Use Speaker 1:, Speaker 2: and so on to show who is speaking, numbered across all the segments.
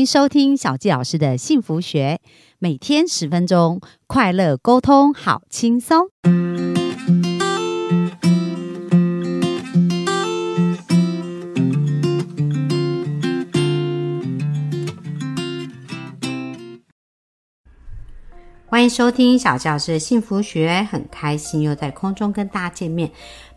Speaker 1: 迎收听小纪老师的幸福学，每天十分钟，快乐沟通，好轻松。欢迎收听小纪老师的幸福学，很开心又在空中跟大家见面。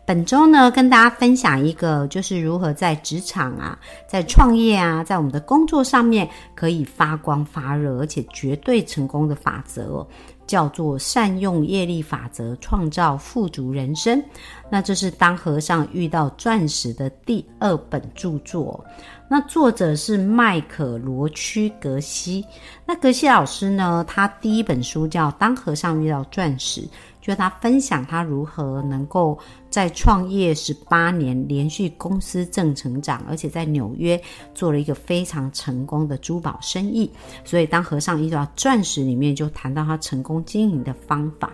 Speaker 1: 本周呢，跟大家分享一个，就是如何在职场啊，在创业啊，在我们的工作上面可以发光发热，而且绝对成功的法则，叫做善用业力法则，创造富足人生。那这是当和尚遇到钻石的第二本著作。那作者是麦可罗区格西。那格西老师呢，他第一本书叫《当和尚遇到钻石》。就他分享他如何能够在创业十八年连续公司正成长，而且在纽约做了一个非常成功的珠宝生意。所以当和尚遇到钻石里面，就谈到他成功经营的方法。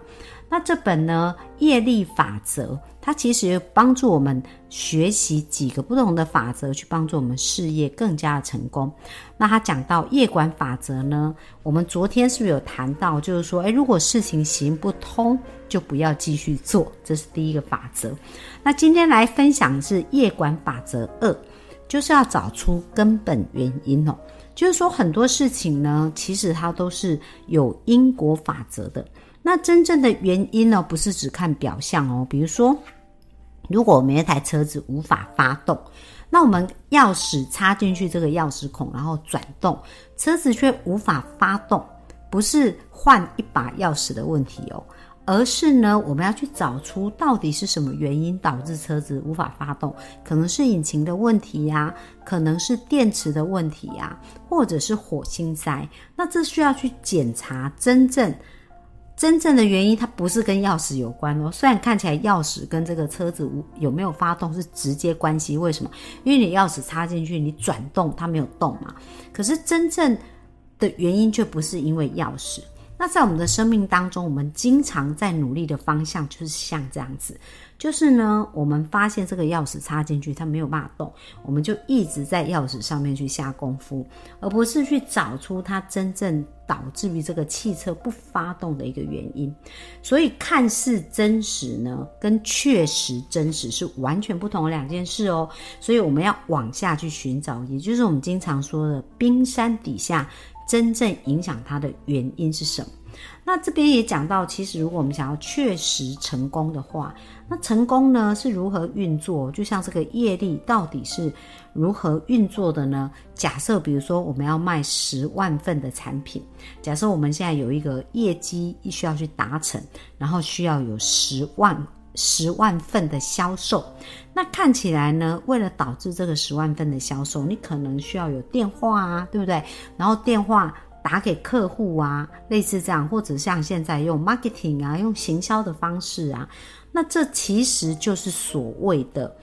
Speaker 1: 那这本呢业力法则，它其实帮助我们学习几个不同的法则，去帮助我们事业更加的成功。那他讲到业管法则呢，我们昨天是不是有谈到，就是说，诶，如果事情行不通，就不要继续做，这是第一个法则。那今天来分享的是业管法则二，就是要找出根本原因哦。就是说很多事情呢，其实它都是有因果法则的。那真正的原因呢，不是只看表象哦。比如说，如果我们一台车子无法发动，那我们钥匙插进去这个钥匙孔，然后转动，车子却无法发动，不是换一把钥匙的问题哦，而是呢，我们要去找出到底是什么原因导致车子无法发动，可能是引擎的问题呀，可能是电池的问题呀，或者是火星塞。那这需要去检查真正。真正的原因，它不是跟钥匙有关哦。虽然看起来钥匙跟这个车子有没有发动是直接关系，为什么？因为你钥匙插进去，你转动它没有动嘛。可是真正的原因却不是因为钥匙。那在我们的生命当中，我们经常在努力的方向就是像这样子。就是呢，我们发现这个钥匙插进去，它没有办法动，我们就一直在钥匙上面去下功夫，而不是去找出它真正导致于这个汽车不发动的一个原因。所以，看似真实呢，跟确实真实是完全不同的两件事哦。所以，我们要往下去寻找，也就是我们经常说的冰山底下真正影响它的原因是什么。那这边也讲到，其实如果我们想要确实成功的话，那成功呢是如何运作？就像这个业力到底是如何运作的呢？假设比如说我们要卖十万份的产品，假设我们现在有一个业绩需要去达成，然后需要有十万十万份的销售，那看起来呢，为了导致这个十万份的销售，你可能需要有电话啊，对不对？然后电话。打给客户啊，类似这样，或者像现在用 marketing 啊，用行销的方式啊，那这其实就是所谓的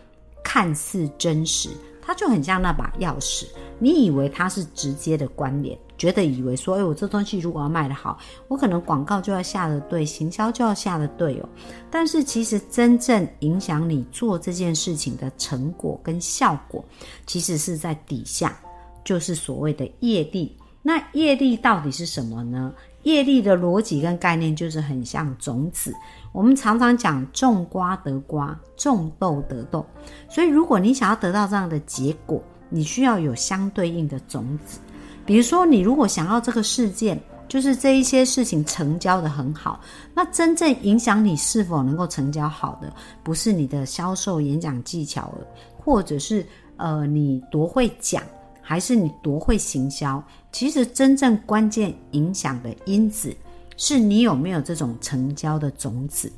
Speaker 1: 看似真实，它就很像那把钥匙。你以为它是直接的关联，觉得以为说，哎，我这东西如果要卖得好，我可能广告就要下的对，行销就要下的对哦。但是其实真正影响你做这件事情的成果跟效果，其实是在底下，就是所谓的业力。那业力到底是什么呢？业力的逻辑跟概念就是很像种子。我们常常讲种瓜得瓜，种豆得豆。所以如果你想要得到这样的结果，你需要有相对应的种子。比如说，你如果想要这个事件，就是这一些事情成交的很好，那真正影响你是否能够成交好的，不是你的销售演讲技巧或者是呃你多会讲。还是你多会行销？其实真正关键影响的因子，是你有没有这种成交的种子。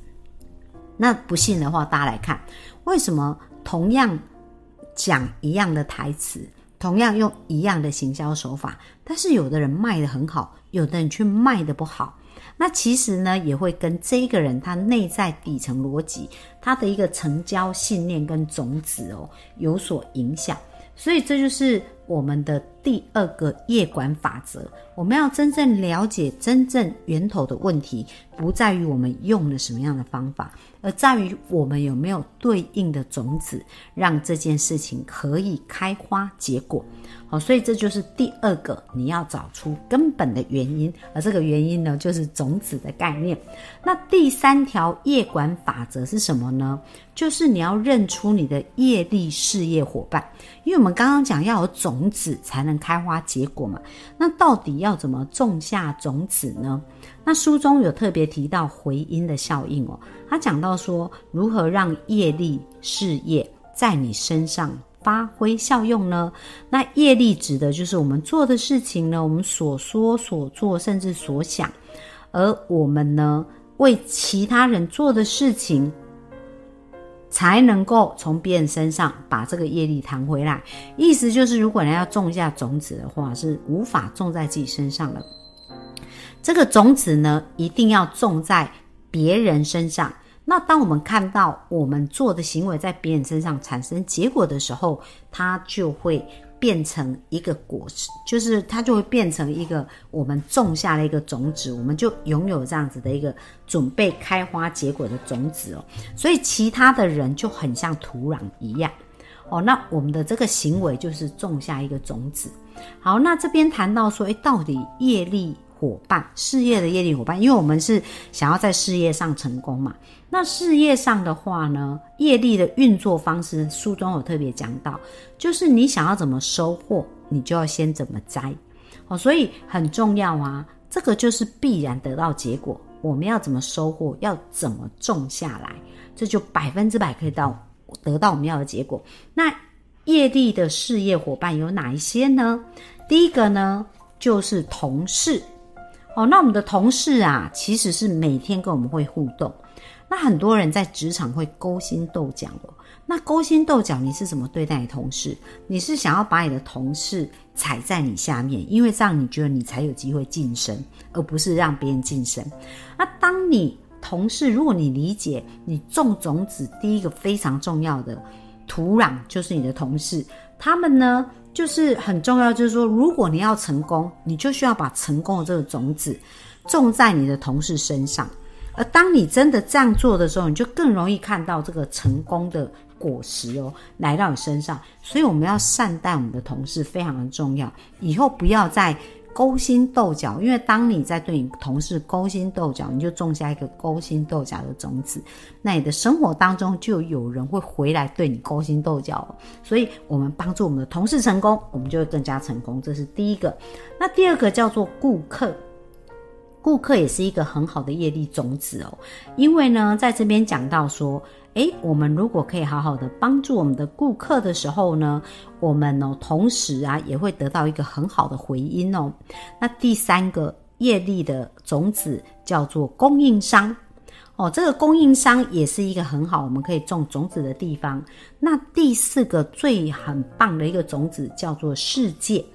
Speaker 1: 那不信的话，大家来看，为什么同样讲一样的台词，同样用一样的行销手法，但是有的人卖的很好，有的人却卖的不好？那其实呢，也会跟这个人他内在底层逻辑，他的一个成交信念跟种子哦有所影响。所以这就是。我们的第二个业管法则，我们要真正了解真正源头的问题，不在于我们用了什么样的方法，而在于我们有没有对应的种子，让这件事情可以开花结果。好，所以这就是第二个，你要找出根本的原因，而这个原因呢，就是种子的概念。那第三条业管法则是什么呢？就是你要认出你的业力事业伙伴，因为我们刚刚讲要有种种子才能开花结果嘛。那到底要怎么种下种子呢？那书中有特别提到回音的效应哦，他讲到说如何让业力事业在你身上。发挥效用呢？那业力指的就是我们做的事情呢，我们所说所做，甚至所想，而我们呢为其他人做的事情，才能够从别人身上把这个业力弹回来。意思就是，如果人要种下种子的话，是无法种在自己身上的。这个种子呢，一定要种在别人身上。那当我们看到我们做的行为在别人身上产生结果的时候，它就会变成一个果实，就是它就会变成一个我们种下了一个种子，我们就拥有这样子的一个准备开花结果的种子哦。所以其他的人就很像土壤一样哦。那我们的这个行为就是种下一个种子。好，那这边谈到说，诶，到底业力？伙伴，事业的业力伙伴，因为我们是想要在事业上成功嘛。那事业上的话呢，业力的运作方式，书中有特别讲到，就是你想要怎么收获，你就要先怎么栽。哦，所以很重要啊，这个就是必然得到结果。我们要怎么收获，要怎么种下来，这就百分之百可以到得到我们要的结果。那业力的事业伙伴有哪一些呢？第一个呢，就是同事。哦，那我们的同事啊，其实是每天跟我们会互动。那很多人在职场会勾心斗角哦。那勾心斗角，你是怎么对待同事？你是想要把你的同事踩在你下面，因为这样你觉得你才有机会晋升，而不是让别人晋升。那当你同事，如果你理解你种种子，第一个非常重要的土壤就是你的同事，他们呢？就是很重要，就是说，如果你要成功，你就需要把成功的这个种子种在你的同事身上。而当你真的这样做的时候，你就更容易看到这个成功的果实哦来到你身上。所以我们要善待我们的同事，非常的重要。以后不要再。勾心斗角，因为当你在对你同事勾心斗角，你就种下一个勾心斗角的种子，那你的生活当中就有人会回来对你勾心斗角。所以，我们帮助我们的同事成功，我们就会更加成功。这是第一个。那第二个叫做顾客，顾客也是一个很好的业力种子哦，因为呢，在这边讲到说。诶，我们如果可以好好的帮助我们的顾客的时候呢，我们呢同时啊也会得到一个很好的回音哦。那第三个业力的种子叫做供应商哦，这个供应商也是一个很好我们可以种种子的地方。那第四个最很棒的一个种子叫做世界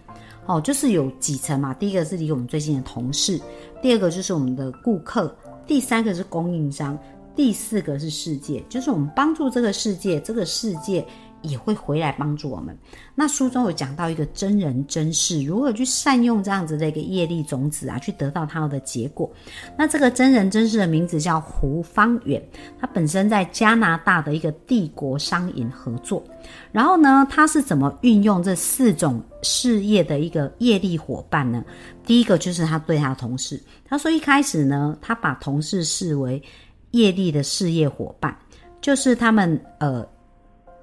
Speaker 1: 哦，就是有几层嘛，第一个是离我们最近的同事，第二个就是我们的顾客，第三个是供应商。第四个是世界，就是我们帮助这个世界，这个世界也会回来帮助我们。那书中有讲到一个真人真事，如何去善用这样子的一个业力种子啊，去得到它的结果。那这个真人真事的名字叫胡方远，他本身在加拿大的一个帝国商银合作。然后呢，他是怎么运用这四种事业的一个业力伙伴呢？第一个就是他对他的同事，他说一开始呢，他把同事视为。业力的事业伙伴，就是他们呃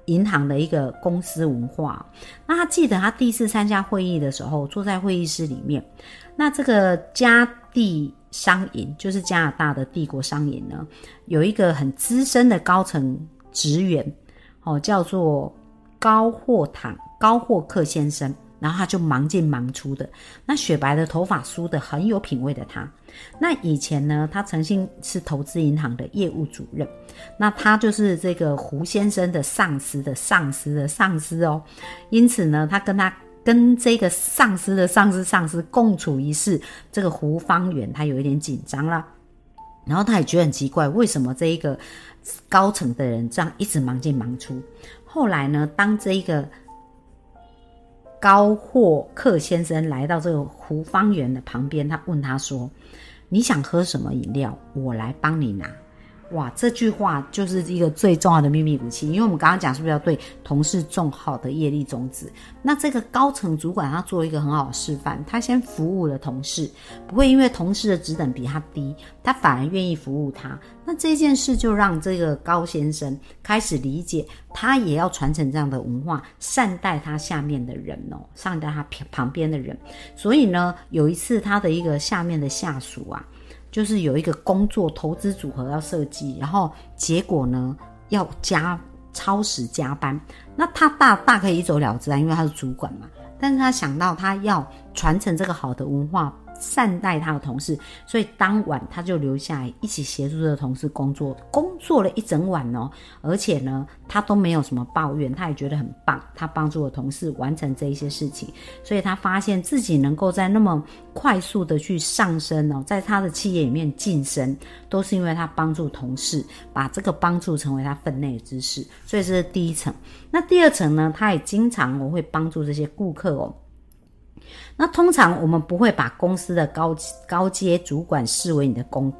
Speaker 1: 银行的一个公司文化。那他记得他第一次参加会议的时候，坐在会议室里面，那这个加地商银就是加拿大的帝国商银呢，有一个很资深的高层职员，哦，叫做高霍坦高霍克先生。然后他就忙进忙出的，那雪白的头发梳的很有品味的他，那以前呢，他曾经是投资银行的业务主任，那他就是这个胡先生的上司的上司的上司哦，因此呢，他跟他跟这个上司的上司上司共处一室，这个胡方远他有一点紧张啦，然后他也觉得很奇怪，为什么这一个高层的人这样一直忙进忙出？后来呢，当这一个高霍克先生来到这个胡方圆的旁边，他问他说：“你想喝什么饮料？我来帮你拿。”哇，这句话就是一个最重要的秘密武器，因为我们刚刚讲是不是要对同事种好的业力种子？那这个高层主管他做一个很好的示范，他先服务了同事，不会因为同事的职等比他低，他反而愿意服务他。那这件事就让这个高先生开始理解，他也要传承这样的文化，善待他下面的人哦，善待他旁旁边的人。所以呢，有一次他的一个下面的下属啊。就是有一个工作投资组合要设计，然后结果呢要加超时加班，那他大大可以一走了之啊，因为他是主管嘛。但是他想到他要传承这个好的文化。善待他的同事，所以当晚他就留下来一起协助这个同事工作，工作了一整晚哦。而且呢，他都没有什么抱怨，他也觉得很棒。他帮助了同事完成这一些事情，所以他发现自己能够在那么快速的去上升哦，在他的企业里面晋升，都是因为他帮助同事把这个帮助成为他分内之事。所以这是第一层。那第二层呢？他也经常我会帮助这些顾客哦。那通常我们不会把公司的高高阶主管视为你的工，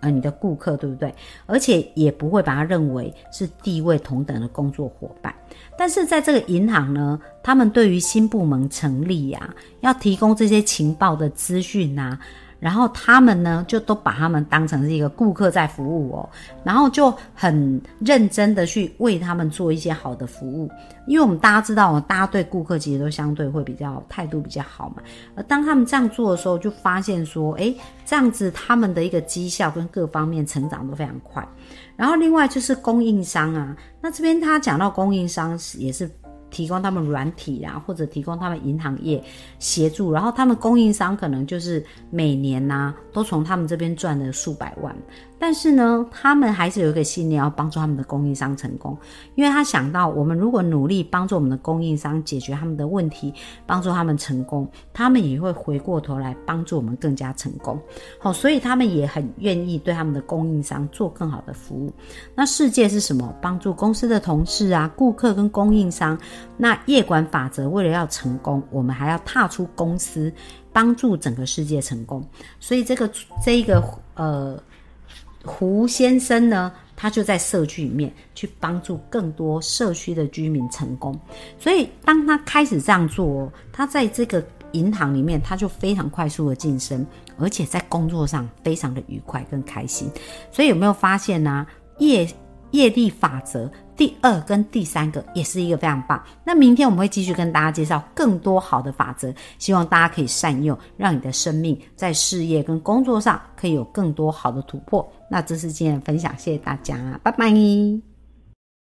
Speaker 1: 呃，你的顾客，对不对？而且也不会把他认为是地位同等的工作伙伴。但是在这个银行呢，他们对于新部门成立呀，要提供这些情报的资讯呐。然后他们呢，就都把他们当成是一个顾客在服务哦，然后就很认真的去为他们做一些好的服务，因为我们大家知道，大家对顾客其实都相对会比较态度比较好嘛。而当他们这样做的时候，就发现说，哎，这样子他们的一个绩效跟各方面成长都非常快。然后另外就是供应商啊，那这边他讲到供应商也是。提供他们软体啊，或者提供他们银行业协助，然后他们供应商可能就是每年呐，都从他们这边赚了数百万。但是呢，他们还是有一个信念，要帮助他们的供应商成功，因为他想到，我们如果努力帮助我们的供应商解决他们的问题，帮助他们成功，他们也会回过头来帮助我们更加成功。好，所以他们也很愿意对他们的供应商做更好的服务。那世界是什么？帮助公司的同事啊、顾客跟供应商。那业管法则，为了要成功，我们还要踏出公司，帮助整个世界成功。所以这个这一个呃。胡先生呢，他就在社区里面去帮助更多社区的居民成功。所以，当他开始这样做，他在这个银行里面，他就非常快速的晋升，而且在工作上非常的愉快跟开心。所以，有没有发现呢？业业力法则第二跟第三个也是一个非常棒。那明天我们会继续跟大家介绍更多好的法则，希望大家可以善用，让你的生命在事业跟工作上可以有更多好的突破。那这是今天的分享，谢谢大家，拜拜。